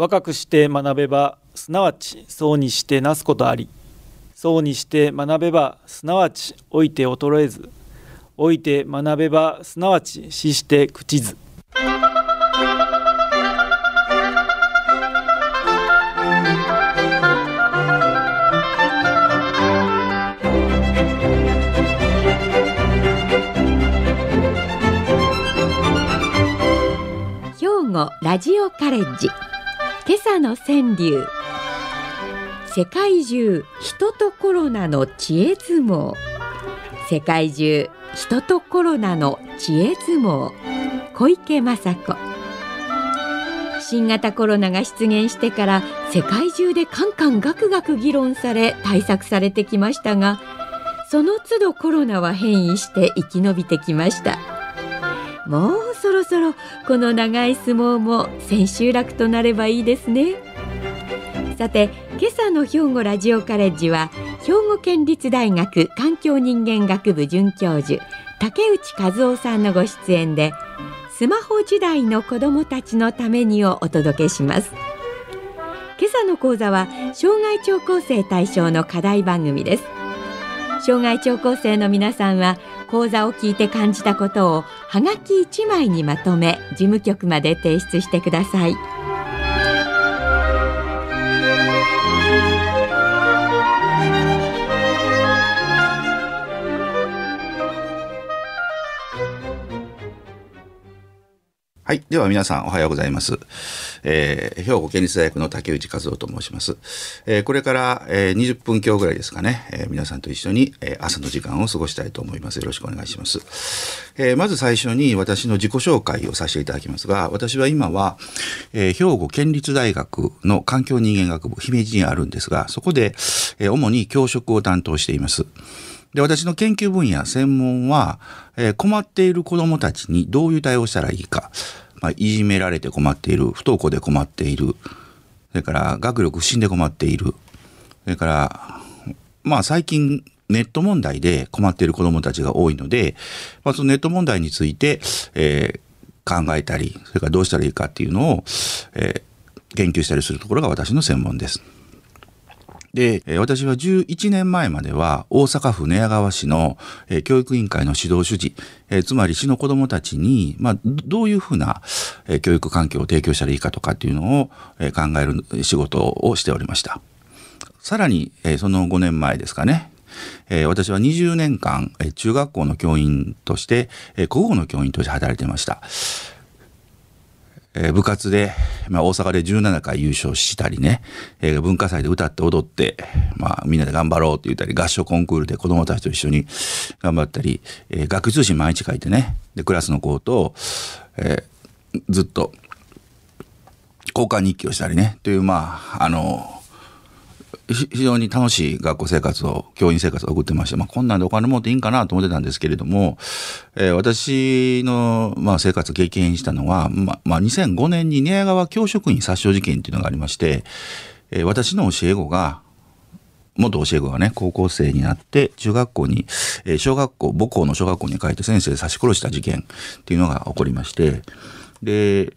若くして学べばすなわちそうにしてなすことあり。そうにして学べばすなわち老いて衰えず。老いて学べばすなわち死して朽ちず。兵庫ラジオカレッジ。今朝の川柳。世界中人とコロナの知恵相撲。世界中人とコロナの知恵相撲。小池雅子。新型コロナが出現してから世界中でカンカンガクガク議論され対策されてきましたがその都度コロナは変異して生き延びてきました。もうそろそろこの長い相撲も千秋楽となればいいですね。さて今朝の兵庫ラジオカレッジは兵庫県立大学環境人間学部准教授竹内和夫さんのご出演でスマホ時代の子どもたちのためにをお届けします。今朝の講座は障害聴講生対象の課題番組です。障害聴講生の皆さんは講座を聞いて感じたことをはがき1枚にまとめ事務局まで提出してください。はい。では皆さんおはようございます。えー、兵庫県立大学の竹内和夫と申します。えー、これから、えー、20分今日ぐらいですかね、え、皆さんと一緒に、え、朝の時間を過ごしたいと思います。よろしくお願いします。え、まず最初に私の自己紹介をさせていただきますが、私は今は、え、兵庫県立大学の環境人間学部姫路にあるんですが、そこで、え、主に教職を担当しています。で、私の研究分野、専門は、えー、困っている子供たちにどういう対応したらいいか、まあ、いじめられて困っている、不登校で困っている、それから学力不振で困っている、それから、まあ最近ネット問題で困っている子供たちが多いので、まあそのネット問題について、えー、考えたり、それからどうしたらいいかっていうのを、えー、研究したりするところが私の専門です。で、私は11年前までは大阪府寝屋川市の教育委員会の指導主事、つまり市の子どもたちに、まあ、どういうふうな教育環境を提供したらいいかとかっていうのを考える仕事をしておりました。さらに、その5年前ですかね、私は20年間中学校の教員として国語の教員として働いていました。えー、部活で、まあ、大阪で17回優勝したりね、えー、文化祭で歌って踊って、まあ、みんなで頑張ろうって言ったり、合唱コンクールで子供たちと一緒に頑張ったり、えー、学通信毎日書いてね、で、クラスの子と、え、ずっと、交換日記をしたりね、という、まあ、あの、非常に楽しい学校生活を、教員生活を送ってまして、まあ、こんなんでお金持っていいんかなと思ってたんですけれども、えー、私の、まあ、生活を経験したのは、ままあ、2005年に寝屋川教職員殺傷事件っていうのがありまして、えー、私の教え子が、元教え子がね、高校生になって、中学校に、えー、小学校、母校の小学校に帰って先生刺し殺した事件っていうのが起こりまして、で、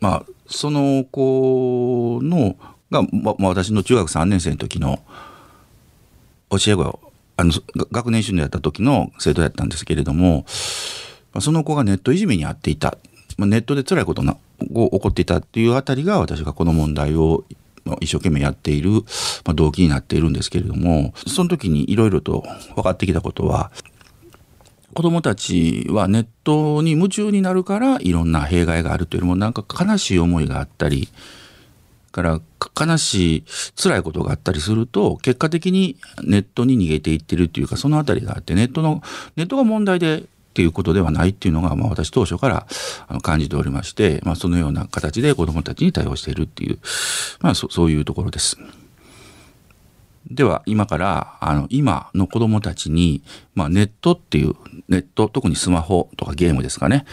まあ、その子の、が、ま、私の中学3年生の時の教え子あの学年主任やった時の生徒やったんですけれども、その子がネットいじめに遭っていた、まあ、ネットで辛いことが起こっていたっていうあたりが私がこの問題を一生懸命やっている、まあ、動機になっているんですけれどもその時にいろいろと分かってきたことは子供たちはネットに夢中になるからいろんな弊害があるというよりもなんか悲しい思いがあったりから悲しい辛いことがあったりすると結果的にネットに逃げていってるっていうかその辺りがあってネットのネットが問題でっていうことではないっていうのが、まあ、私当初から感じておりまして、まあ、そのような形で子どもたちに対応しているっていう、まあ、そういうところです。では今からあの今の子どもたちに、まあ、ネットっていうネット特にスマホとかゲームですかね、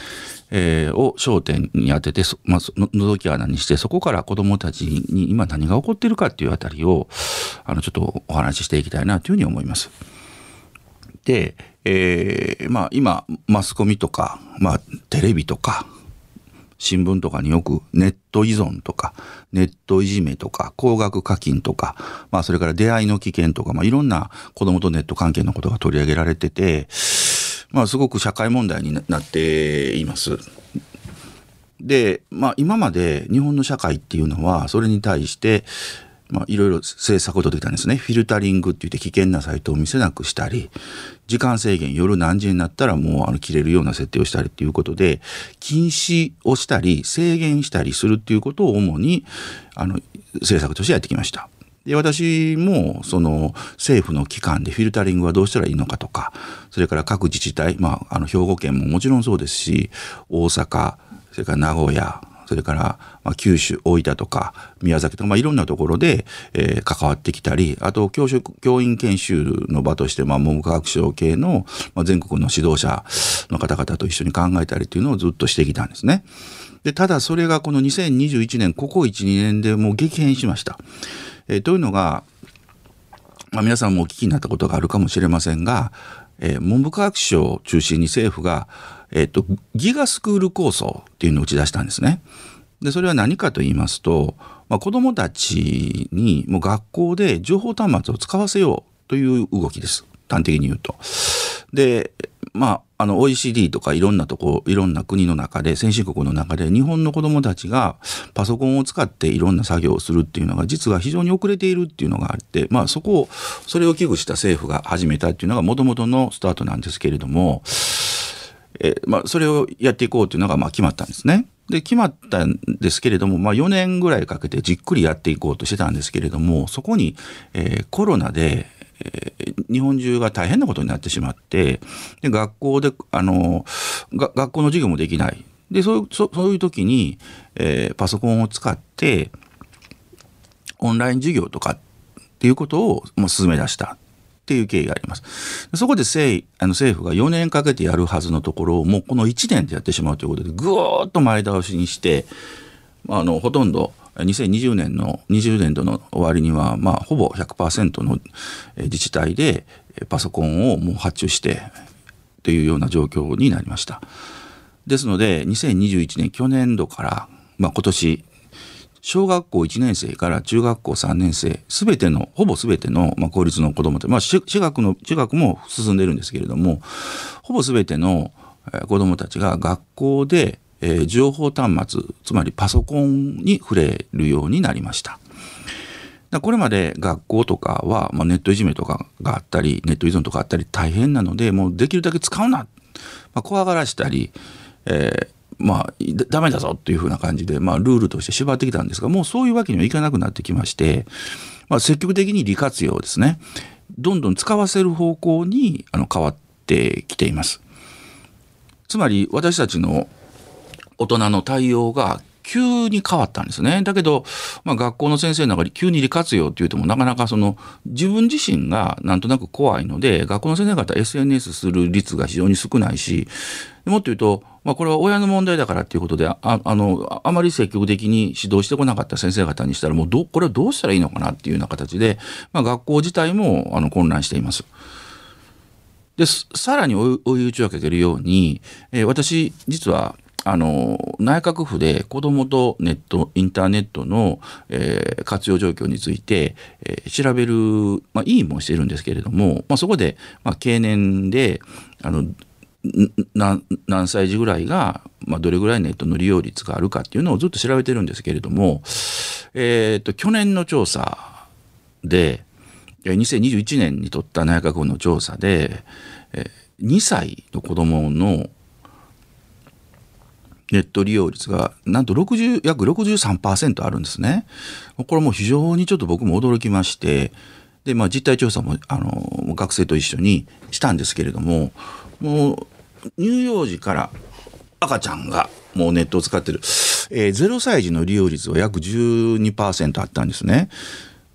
えー、を焦点に当てて、まあ、の覗き穴にしてそこから子どもたちに今何が起こっているかっていうあたりをあのちょっとお話ししていきたいなというふうに思います。で、えー、まあ今マスコミとか、まあ、テレビとか新聞とかによくネット依存とかネットいじめとか高額課金とか、まあ、それから出会いの危険とか、まあ、いろんな子供とネット関係のことが取り上げられてて、まあ、すごく社会問題になっています。で、まあ、今まで日本の社会っていうのはそれに対してまあ、いろいろ政策を取ってきたんですね。フィルタリングって言って危険なサイトを見せなくしたり、時間制限夜何時になったらもうあの切れるような設定をしたりっていうことで、禁止をしたり制限したりするっていうことを主にあの政策としてやってきました。で私もその政府の機関でフィルタリングはどうしたらいいのかとかそれから各自治体、まあ、あの兵庫県ももちろんそうですし大阪それから名古屋それから、まあ、九州大分とか宮崎とか、まあ、いろんなところで、えー、関わってきたりあと教職教員研修の場として、まあ、文部科学省系の、まあ、全国の指導者の方々と一緒に考えたりというのをずっとしてきたんですね。でただそれがこの2021年ここ12年でもう激変しました。えー、というのが、まあ、皆さんもお聞きになったことがあるかもしれませんが、えー、文部科学省を中心に政府がえっと、ギガスクール構想っていうのを打ち出したんですね。で、それは何かと言いますと、まあ、子供たちにもう学校で情報端末を使わせようという動きです。端的に言うと。で、まあ、あの OECD とかいろんなとこ、いろんな国の中で、先進国の中で日本の子供たちがパソコンを使っていろんな作業をするっていうのが実は非常に遅れているっていうのがあって、まあそこを、それを危惧した政府が始めたっていうのがもともとのスタートなんですけれども、え、まあ、それをやっていこうというのがまあ決まったんですね。で決まったんですけれども、まあ、4年ぐらいかけてじっくりやっていこうとしてたんですけれどもそこに、えー、コロナで、えー、日本中が大変なことになってしまってで学校であの学校の授業もできないでそうそういう時に、えー、パソコンを使ってオンライン授業とかっていうことをもう進め出したっていう経緯があります。そこで政あの政府が4年かけてやるはずのところをもうこの1年でやってしまうということでぐーっと前倒しにしてあのほとんど2020年の20年度の終わりには、まあ、ほぼ100%の自治体でパソコンをもう発注してというような状況になりました。ですので2021年去年度から、まあ、今年小学校1年生から中学校3年生、すべての、ほぼすべての、まあ、公立の子供って、まあ、私学の、中学も進んでるんですけれども、ほぼすべての子供たちが学校で、えー、情報端末、つまりパソコンに触れるようになりました。これまで学校とかは、まあ、ネットいじめとかがあったり、ネット依存とかあったり大変なので、もうできるだけ使うな、まあ、怖がらしたり、えー、まあ、ダメだぞっていうふうな感じで、まあ、ルールとして縛ってきたんですが、もうそういうわけにはいかなくなってきまして、まあ、積極的に利活用ですね。どんどん使わせる方向にあの変わってきています。つまり、私たちの大人の対応が急に変わったんですね。だけど、まあ、学校の先生の中で急に利活用って言ってもなかなかその自分自身がなんとなく怖いので学校の先生方 SNS する率が非常に少ないしもっと言うとまあ、これは親の問題だからっていうことでああのあまり積極的に指導してこなかった先生方にしたらもうどこれはどうしたらいいのかなっていうような形で、まあ、学校自体もあの混乱しています。でさらに追い打ちをかけるように、えー、私実はあの内閣府で子どもとネットインターネットの、えー、活用状況について、えー、調べる、まあ、委員もしてるんですけれども、まあ、そこで、まあ、経年であの何歳児ぐらいが、まあ、どれぐらいネットの利用率があるかっていうのをずっと調べてるんですけれども、えーと、去年の調査で2021年に取った内閣府の調査で2歳の子どものネット利用率がなんと60約63%あるんですね。これも非常にちょっと僕も驚きましてで、まあ、実態調査もあの学生と一緒にしたんですけれどももう乳幼児から赤ちゃんがもうネットを使ってる、えー、0歳児の利用率は約12%あったんですね。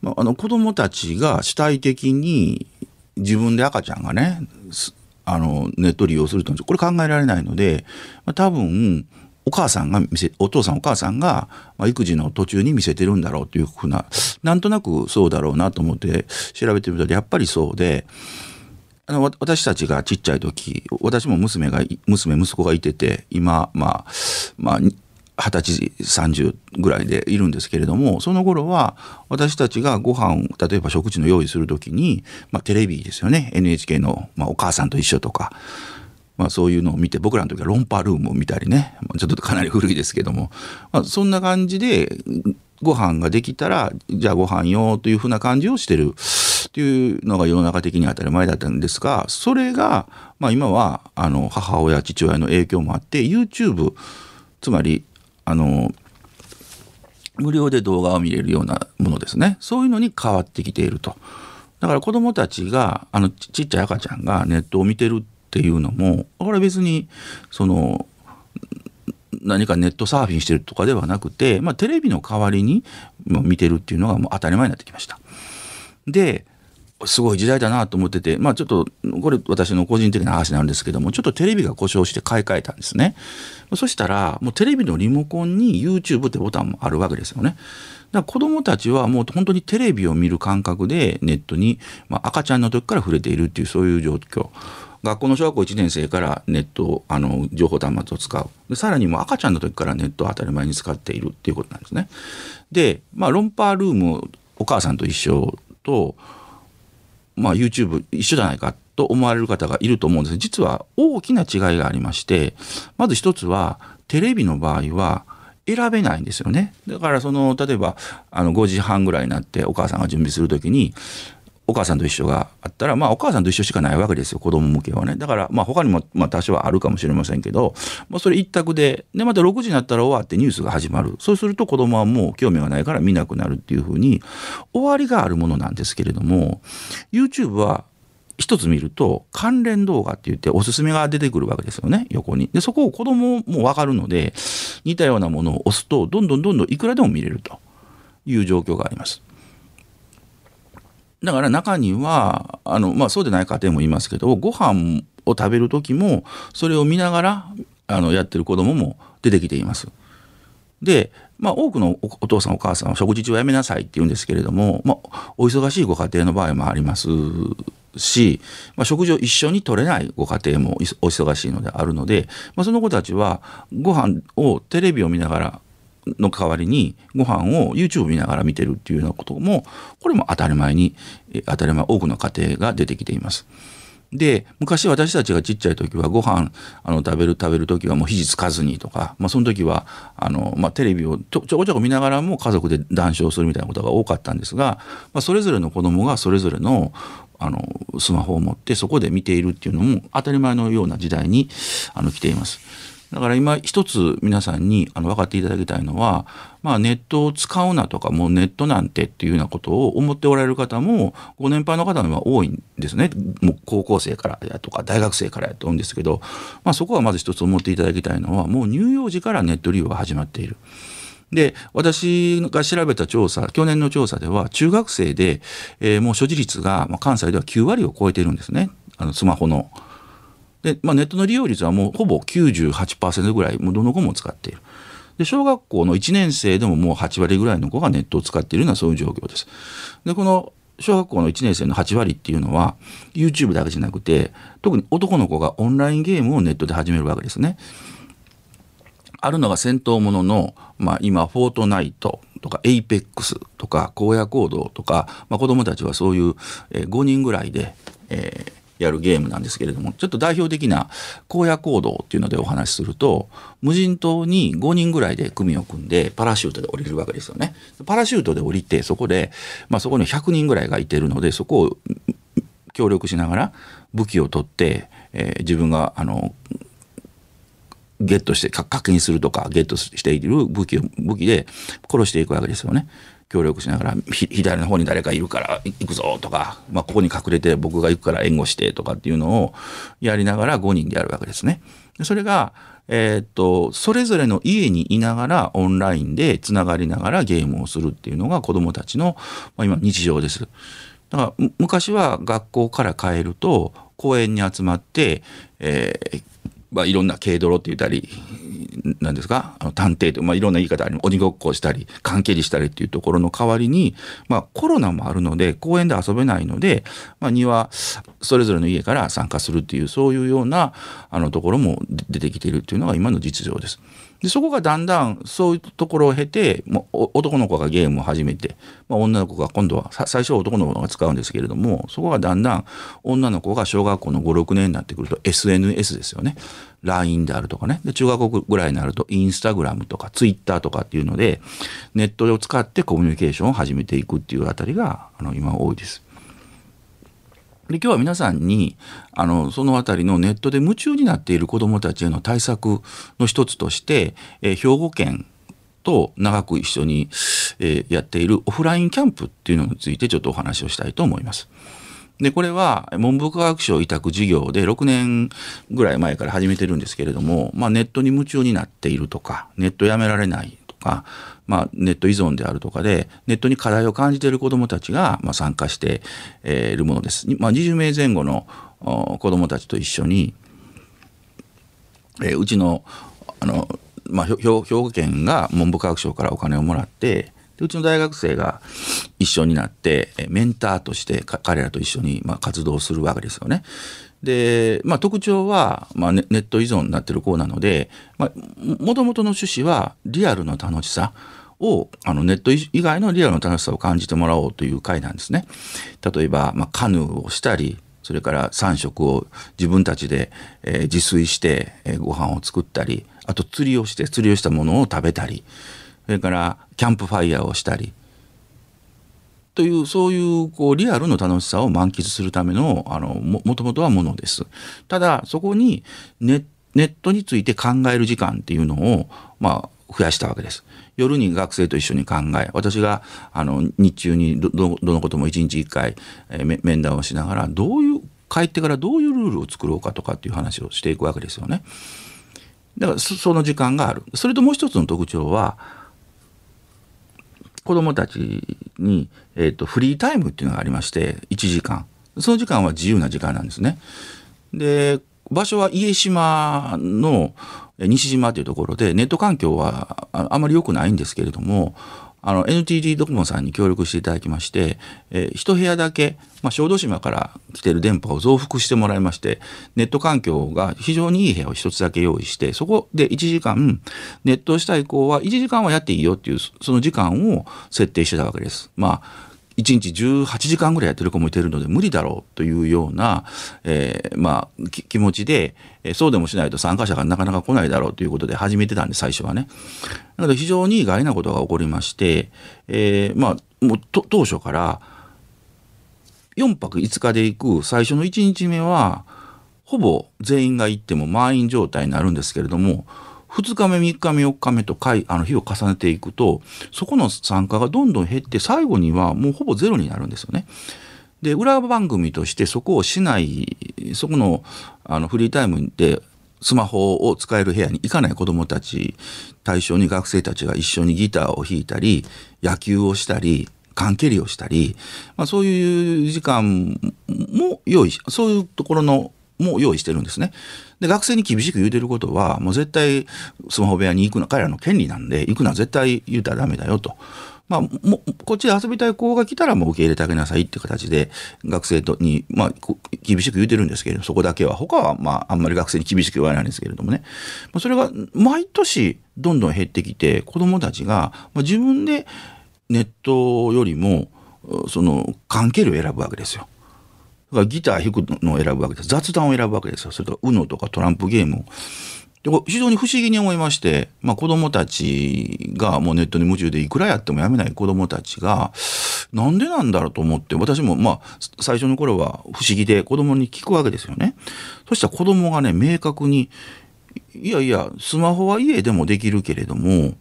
まあ、あの子供たちが主体的に自分で赤ちゃんがねあのネット利用するとこれ考えられないので、まあ、多分お母さんが見せお父さんお母さんが、まあ、育児の途中に見せてるんだろうというふうななんとなくそうだろうなと思って調べてみたらやっぱりそうであの私たちがちっちゃい時私も娘が娘息子がいてて今まあまあ二十歳30ぐらいでいるんですけれどもその頃は私たちがご飯例えば食事の用意する時に、まあ、テレビですよね NHK の、まあ、お母さんと一緒とか。まあ、そういうのを見て僕らの時はロンパルームを見たりね。ちょっとかなり古いですけども、まあ、そんな感じでご飯ができたらじゃあご飯よというふうな感じをしてる。っていうのが世の中的に当たり前だったんですがそれが、まあ、今はあの母親父親の影響もあって YouTube つまりあの無料で動画を見れるようなものですね。そういうのに変わってきていると。だから子どもたちがあのちっちゃい赤ちゃんがネットを見てるってていうのもこれ別にその何かネットサーフィンしてるとかではなくて、まあ、テレビの代わりに見てるっていうのがもう当たり前になってきました。ですごい時代だなと思ってて、まあちょっと、これ私の個人的な話なんですけども、ちょっとテレビが故障して買い替えたんですね。そしたら、もうテレビのリモコンに YouTube ってボタンもあるわけですよね。だから子供たちはもう本当にテレビを見る感覚でネットに、まあ、赤ちゃんの時から触れているっていうそういう状況。学校の小学校1年生からネットをあの情報端末を使うでさらにもう赤ちゃんの時からネットを当たり前に使っているっていうことなんですね。で、まあ、ロンパールームお母さんと一緒とまあ、YouTube 一緒じゃないかと思われる方がいると思うんです。実は大きな違いがありましてまず一つはテレビの場合は選べないんですよね。だからその例えばあの5時半ぐらいになってお母さんが準備する時にお母さんと一緒があったら、まあ、お母さんと一緒しかないわけですよ子供向けはね。だから、まあ、他にも、まあ、多少はあるかもしれませんけど、まあ、それ一択ででまた6時になったら終わってニュースが始まる。そうすると子供はもう興味がないから見なくなるっていうふうに終わりがあるものなんですけれども YouTube は一つ見ると関連動画って言っておすすめが出てくるわけですよね横に。でそこを子供も分かるので似たようなものを押すとどんどんどんどんいくらでも見れるという状況があります。だから中にはあの、まあ、そうでない家庭もいますけどご飯を食べる時もそれを見ながらあのやってる子供も出てきています。で、まあ、多くのお父さんお母さんは食事中はやめなさいって言うんですけれども、まあ、お忙しいご家庭の場合もありますし、まあ、食事を一緒に取れないご家庭もお忙しいのであるので、まあ、その子たちはご飯をテレビを見ながらの代わりにご飯を YouTube 見ながら見てるっていうようなこともこれも当たり前に当たり前多くの家庭が出てきています。で昔私たちがちっちゃい時はご飯あの食べる食べる時はもう肘つかずにとか、まあ、その時はあの、まあ、テレビをちょちょこちょこ見ながらも家族で談笑するみたいなことが多かったんですが、まあ、それぞれの子供がそれぞれのあのスマホを持ってそこで見ているっていうのも当たり前のような時代にあの来ています。だから今一つ皆さんにあの分かっていただきたいのは、まあ、ネットを使うなとかもうネットなんてっていうようなことを思っておられる方もご年配の方には多いんですねもう高校生からやとか大学生からやと思うんですけど、まあ、そこはまず一つ思っていただきたいのはもう乳幼児からネット利用が始まっている。で私が調べた調査去年の調査では中学生で、えー、もう所持率が、まあ、関西では9割を超えているんですねあのスマホの。で、まあ、ネットの利用率はもうほぼ98%ぐらいもうどの子も使っている。で小学校の1年生でももう8割ぐらいの子がネットを使っているようなそういう状況です。でこの小学校の1年生の8割っていうのは YouTube だけじゃなくて特に男の子がオンラインゲームをネットで始めるわけですね。あるのが戦闘ものの、まあ、今 Fortnite とか Apex とか荒野行動とか、まあ、子どもたちはそういう、えー、5人ぐらいで、えー、やるゲームなんですけれどもちょっと代表的な荒野行動っていうのでお話しすると無人島に5人ぐらいで組を組んでパラシュートで降りるわけですよね。パラシュートで降りてそこで、まあ、そこに100人ぐらいがいてるのでそこを協力しながら武器を取って、えー、自分があのゲットして確認するとかゲットしている武器を武器で殺していくわけですよね。協力しながら左の方に誰かいるから行くぞとか、まあ、ここに隠れて僕が行くから援護してとかっていうのをやりながら5人でやるわけですね。それがえー、っとそれぞれの家にいながらオンラインでつながりながらゲームをするっていうのが子どもたちの、まあ、今日常です。だから昔は学校から帰ると公園に集まって、えーまあ、いろんな軽泥って言ったり何ですか？あの探偵と、まあ、いろんな言い方あり鬼ごっこしたり関係りしたりっていうところの代わりに、まあ、コロナもあるので公園で遊べないので、まあ、庭それぞれの家から参加するっていうそういうようなあのところも出てきているっていうのが今の実情です。でそこがだんだんそういうところを経てもう男の子がゲームを始めて、まあ、女の子が今度は最初は男の子が使うんですけれどもそこがだんだん女の子が小学校の56年になってくると SNS ですよね LINE であるとかねで中学校ぐらいになるとインスタグラムとかツイッターとかっていうのでネットを使ってコミュニケーションを始めていくっていうあたりがあの今多いです。で今日は皆さんにあのその辺りのネットで夢中になっている子どもたちへの対策の一つとして、え、兵庫県と長く一緒に、えー、やっているオフラインキャンプっていうのについてちょっとお話をしたいと思います。でこれは文部科学省委託事業で6年ぐらい前から始めてるんですけれども、まあ、ネットに夢中になっているとかネットやめられないかまあ、ネット依存であるとかでネットに課題を感じている子どもたちが、まあ、参加しているものです。まあ、20名前後の子どもたちと一緒に、えー、うちのあの、まあ、兵庫県が文部科学省からお金をもらってうちの大学生が一緒になってメンターとして彼らと一緒にまあ活動するわけですよね。で、まあ、特徴は、まあネ、ット依存になってる子なので、まあ、もともとの趣旨はリアルの楽しさをあのネット以外のリアルの楽しさを感じてもらおうという回なんですね。例えば、まあ、カヌーをしたりそれから3食を自分たちで、えー、自炊して、えー、ご飯を作ったりあと釣りをして釣りをしたものを食べたりそれからキャンプファイヤーをしたりというそういうこうリアルの楽しさを満喫するためのあのももともとはものです。ただそこにネネットについて考える時間っていうのを、まあ、増やしたわけです。夜に学生と一緒に考え私があの日中にどどのことも一日一回、えー、面談をしながらどういう帰ってからどういうルールを作ろうかとかっていう話をしていくわけですよね。だからその時間がある。それともう一つの特徴は子どもたちに、えーと、フリータイムっていうのがありまして1時間その時間は自由な時間なんですね。で場所は家島の西島というところでネット環境はあまり良くないんですけれどもあの NTT ドコモさんに協力していただきまして、えー、一部屋だけ、まあ、小豆島から来てる電波を増幅してもらいましてネット環境が非常にいい部屋を一つだけ用意してそこで1時間ネットした以降は1時間はやっていいよっていうその時間を設定してたわけです。まあ1日18時間ぐらいやってる子もいてるので無理だろうというような、えー、まあ気持ちで、え、そうでもしないと参加者がなかなか来ないだろうということで始めてたんで最初はね。だから非常に意外なことが起こりまして、えー、まあもう当初から4泊5日で行く最初の1日目はほぼ全員が行っても満員状態になるんですけれども2日目3日目4日目と回あの日を重ねていくとそこの参加がどんどん減って最後にはもうほぼゼロになるんですよね。で裏番組としてそこをしないそこのあのフリータイムでスマホを使える部屋に行かない子どもたち対象に学生たちが一緒にギターを弾いたり野球をしたり缶蹴りをしたり、まあ、そういう時間も用意しそういうところのも用意してるんですね。で学生に厳しく言うてることはもう絶対スマホ部屋に行くの彼らの権利なんで行くのは絶対言うたらダメだよと。まあ、もこっちで遊びたい子が来たらもう受け入れてあげなさいっていう形で学生とに、まあ、厳しく言うてるんですけれどそこだけは他はまああんまり学生に厳しく言われないんですけれどもねまそれが毎年どんどん減ってきて子どもたちが自分でネットよりもその関係を選ぶわけですよ。だからギター弾くのを選ぶわけです。雑談を選ぶわけですよ。それと UNO とかトランプゲームを。非常に不思議に思いまして、まあ、子供たちがもうネットに夢中でいくらやってもやめない子供たちがなんでなんだろうと思って私もまあ最初の頃は不思議で子供に聞くわけですよね。そしたら子供がね明確にいやいやスマホは家でもできるけれども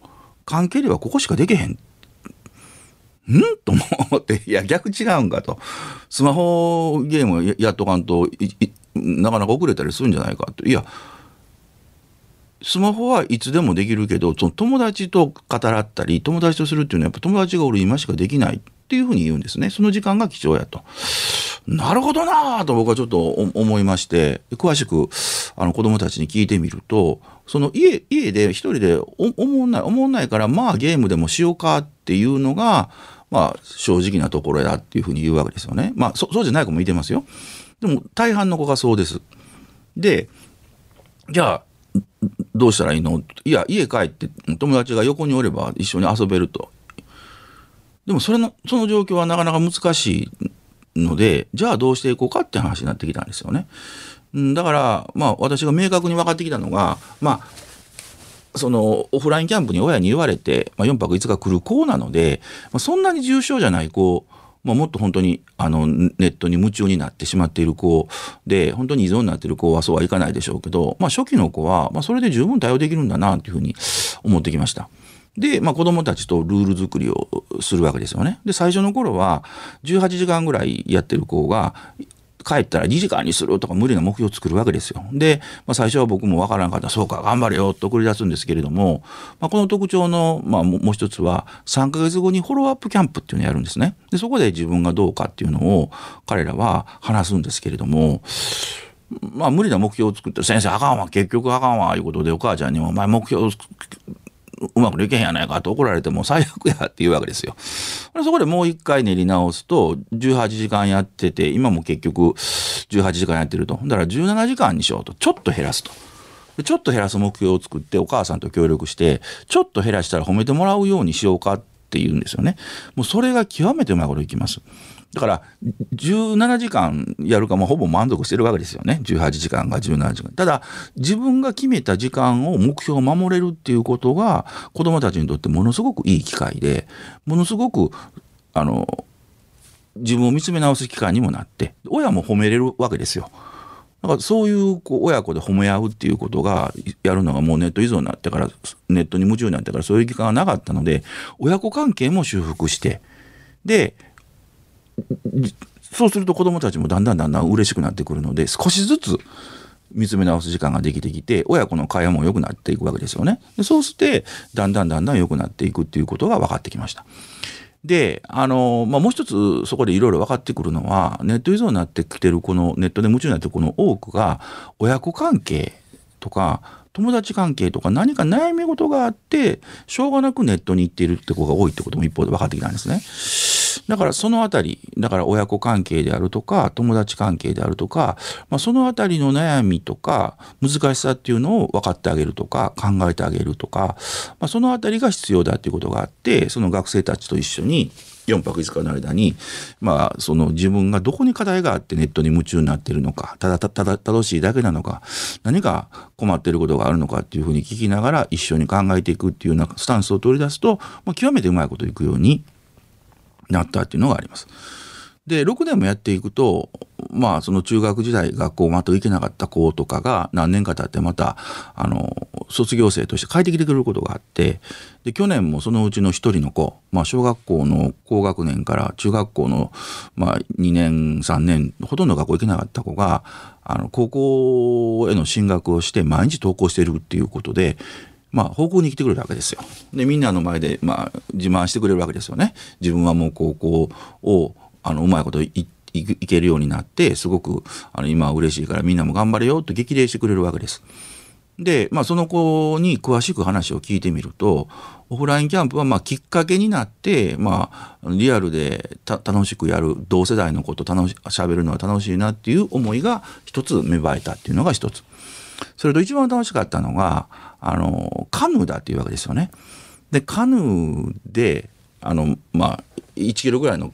関係ではここしかできへんん？と思って、いや、逆違うんかと。スマホゲームやっとかんとなかなか遅れたりするんじゃないかと。いや、スマホはいつでもできるけど、その友達と語らったり、友達とするっていうのはやっぱ友達がおる今しかできないっていうふうに言うんですね。その時間が貴重やと。なるほどなぁと僕はちょっと思いまして、詳しくあの子供たちに聞いてみると、その家、家で一人で思んない、思んないから、まあゲームでもしようかっていうのが、まあ、正直なところやっていうふうに言うわけですよね。まあ、そうじゃない子もいてますよ。でも、大半の子がそうです。で、じゃあ、どうしたらいいの？いや家帰って友達が横におれば一緒に遊べると。でもそれのその状況はなかなか難しいのでじゃあどうしていこうかって話になってきたんですよね。だからまあ私が明確に分かってきたのがまあそのオフラインキャンプに親に言われて、まあ、4泊5日来る子なので、まあ、そんなに重症じゃない子まあ、もっと本当にあのネットに夢中になってしまっている子で本当に依存になっている子はそうはいかないでしょうけど、まあ、初期の子は、まあ、それで十分対応できるんだなというふうに思ってきました。で、まあ、子供たちとルール作りをするわけですよね。で最初の頃は18時間ぐらいやってる子が帰ったら2時間にするとか無理な目標を作るわけですよ。で、まあ、最初は僕もわからなかったそうか頑張れよと送り出すんですけれども、まあ、この特徴の、まあ、もう一つは3ヶ月後にフォローアップキャンプっていうのをやるんですね。でそこで自分がどうかっていうのを彼らは話すんですけれども。まあ無理な目標を作って先生あかんわ結局あかんわいうことでお母ちゃんにもお前目標うまくできへんやないかと怒られても最悪やって言うわけですよ。そこでもう一回練り直すと18時間やってて今も結局18時間やってるとだから17時間にしようとちょっと減らすと。ちょっと減らす目標を作ってお母さんと協力してちょっと減らしたら褒めてもらうようにしようかって言うんですよね。もうそれが極めてうまいこといきます。だから17時間やるかもほぼ満足してるわけですよね18時間が17時間ただ自分が決めた時間を目標を守れるっていうことが子どもたちにとってものすごくいい機会でものすごくあの自分を見つめ直す機会にもなって親も褒めれるわけですよ。だからそういう親子で褒め合うっていうことがやるのがもうネット依存になってからネットに夢中になってからそういう時間がなかったので親子関係も修復してでそうすると子どもたちもだんだんだんだん嬉しくなってくるので少しずつ見つめ直す時間ができてきて親子の会話も良くなっていくわけですよね。でそうしてだんだんだんだん良くなっていくっていうことが分かってきました。であの、まあ、もう一つそこでいろいろ分かってくるのはネット依存になってきてるこのネットで夢中になってるこの多くが親子関係とか友達関係とか何か悩み事があってしょうがなくネットに行っているって子が多いってことも一方で分かってきたんですね。だからそのあたりだから親子関係であるとか友達関係であるとか、まあ、そのあたりの悩みとか難しさっていうのを分かってあげるとか考えてあげるとか、まあ、そのあたりが必要だっていうことがあってその学生たちと一緒に4泊5日の間に、まあ、その自分がどこに課題があってネットに夢中になっているのかただただ正しいだけなのか何か困っていることがあるのかっていうふうに聞きながら一緒に考えていくっていうようなスタンスを取り出すと、まあ、極めてうまいこといくようになったっていうのがあります。で6年もやっていくとまあその中学時代学校まと行けなかった子とかが何年か経ってまたあの卒業生として帰ってきてくれることがあってで去年もそのうちの1人の子、まあ、小学校の高学年から中学校の、まあ、2年3年ほとんど学校行けなかった子があの高校への進学をして毎日登校しているっていうことでまあ、方向に来てくれるわけですよ。でみんなの前で、まあ、自慢してくれるわけですよね。自分はもう高校をあのうまいこといけるようになってすごくあの今は嬉しいからみんなも頑張れよと激励してくれるわけです。で、まあ、その子に詳しく話を聞いてみるとオフラインキャンプはまきっかけになって、まあ、リアルで楽しくやる同世代の子と楽し喋るのは楽しいなっていう思いが一つ芽生えたっていうのが一つ。それと一番楽しかったのがあのカヌーだっていうわけですよね。でカヌーであの、まあ、1キロぐらいの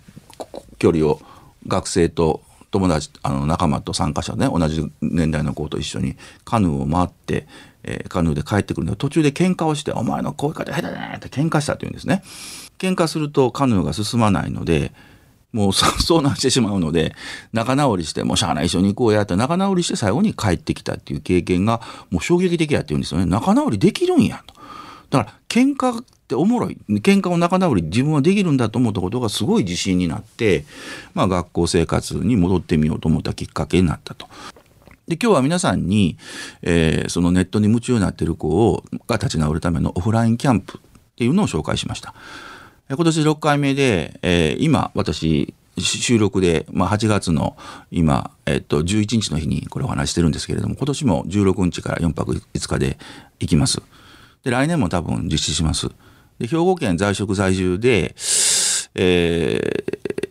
距離を学生と友達あの仲間と参加者ね同じ年代の子と一緒にカヌーを回って、えー、カヌーで帰ってくるの途中で喧嘩をして「お前のこういう方下手だね」って喧嘩したって言うんですね。喧嘩するとカヌーが進まないのでもう遭難してしまうので仲直りしてもうしゃあない一緒に行こうやって仲直りして最後に帰ってきたっていう経験がもう衝撃的やって言うんですよね仲直りできるんやとだから喧嘩っておもろい喧嘩を仲直り自分はできるんだと思ったことがすごい自信になって、まあ、学校生活に戻ってみようと思ったきっかけになったと。で今日は皆さんに、えー、そのネットに夢中になってる子をが立ち直るためのオフラインキャンプっていうのを紹介しました。今年6回目で、えー、今私収録で、まあ、8月の今、えっと、11日の日にこれお話してるんですけれども今年も16日から4泊5日で行きます。で来年も多分実施します。で兵庫県在職在住で、え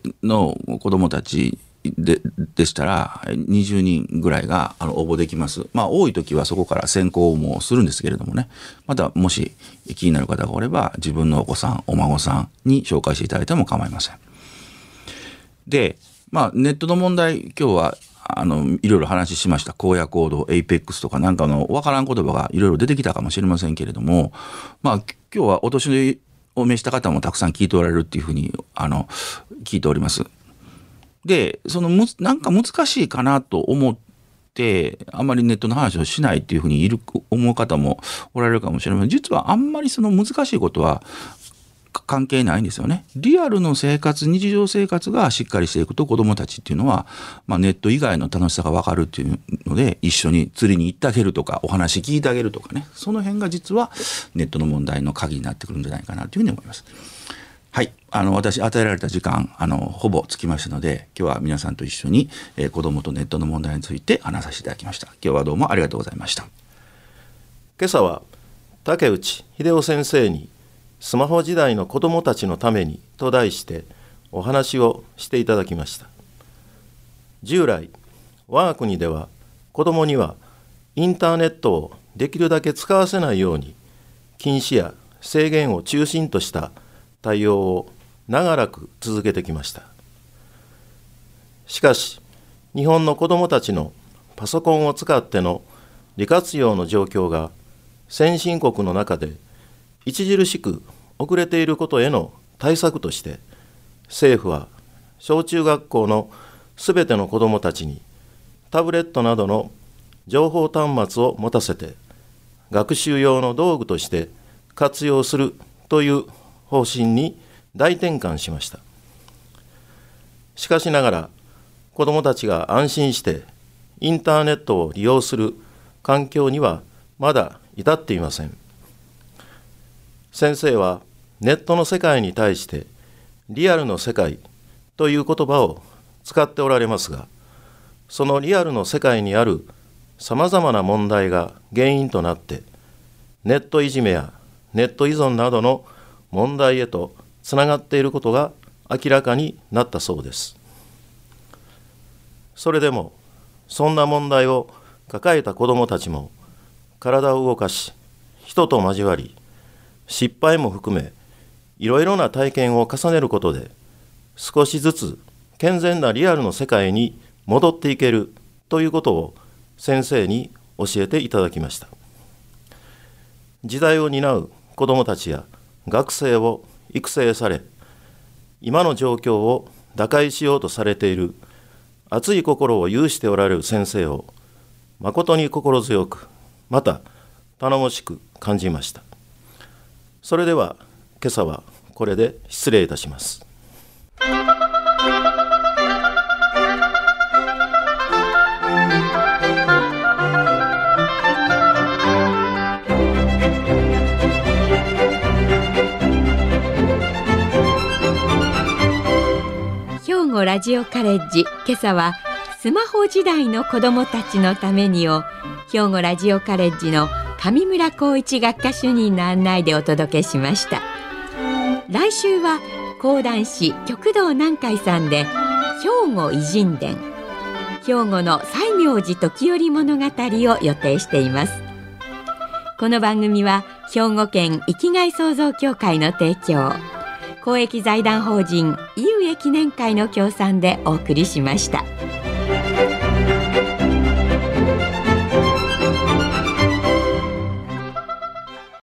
ー、の子どもたちででしたら20人ぐらいがあの応募できます。まあ多い時はそこから選考もするんですけれどもねまたもし気になる方がおれば自分のお子さんお孫さんに紹介していただいても構いません。でまあネットの問題今日はあのいろいろ話しました荒野行動 Apex とかなんかのわからん言葉がいろいろ出てきたかもしれませんけれどもまあ今日はお年を召した方もたくさん聞いておられるっていうふうにあの聞いております。でそのむなんか難しいかなと思ってあんまりネットの話をしないっていうふうにいる思う方もおられるかもしれません実はあんまりその難しいことは関係ないんですよね。リアルの生活日常生活がしっかりしていくと子どもたちっていうのは、まあ、ネット以外の楽しさが分かるっていうので一緒に釣りに行ってあげるとかお話聞いてあげるとかねその辺が実はネットの問題の鍵になってくるんじゃないかなというふうに思います。はい。あの、私、与えられた時間、あの、ほぼつきましたので、今日は皆さんと一緒に、えー、子供とネットの問題について話させていただきました。今日はどうもありがとうございました。今朝は、竹内秀夫先生に、スマホ時代の子供たちのためにと題してお話をしていただきました。従来、我が国では子供にはインターネットをできるだけ使わせないように禁止や制限を中心とした対応を長らく続けてきました。しかし日本の子どもたちのパソコンを使っての利活用の状況が先進国の中で著しく遅れていることへの対策として政府は小中学校のすべての子どもたちにタブレットなどの情報端末を持たせて学習用の道具として活用するという方針に大転換しました。しかしながら子どもたちが安心してインターネットを利用する環境にはまだ至っていません。先生はネットの世界に対してリアルの世界という言葉を使っておられますがそのリアルの世界にあるさまざまな問題が原因となってネットいじめやネット依存などの問題へとつながっていることが明らかになったそうです。それでもそんな問題を抱えた子どもたちも体を動かし人と交わり失敗も含めいろいろな体験を重ねることで少しずつ健全なリアルの世界に戻っていけるということを先生に教えていただきました。時代を担う子どもたちや学生を育成され今の状況を打開しようとされている熱い心を有しておられる先生を誠に心強くまた頼もしく感じました。それでは今朝はこれで失礼いたします。ジオカレッジ今朝はスマホ時代の子どもたちのためにを兵庫ラジオカレッジの上村光一学科主任の案内でお届けしました。来週は講談師極道南海さんで兵庫偉人伝。兵庫の西明寺時頼物語を予定しています。この番組は兵庫県生きがい創造協会の提供。公益財団法人井上記念会の協賛でお送りしました。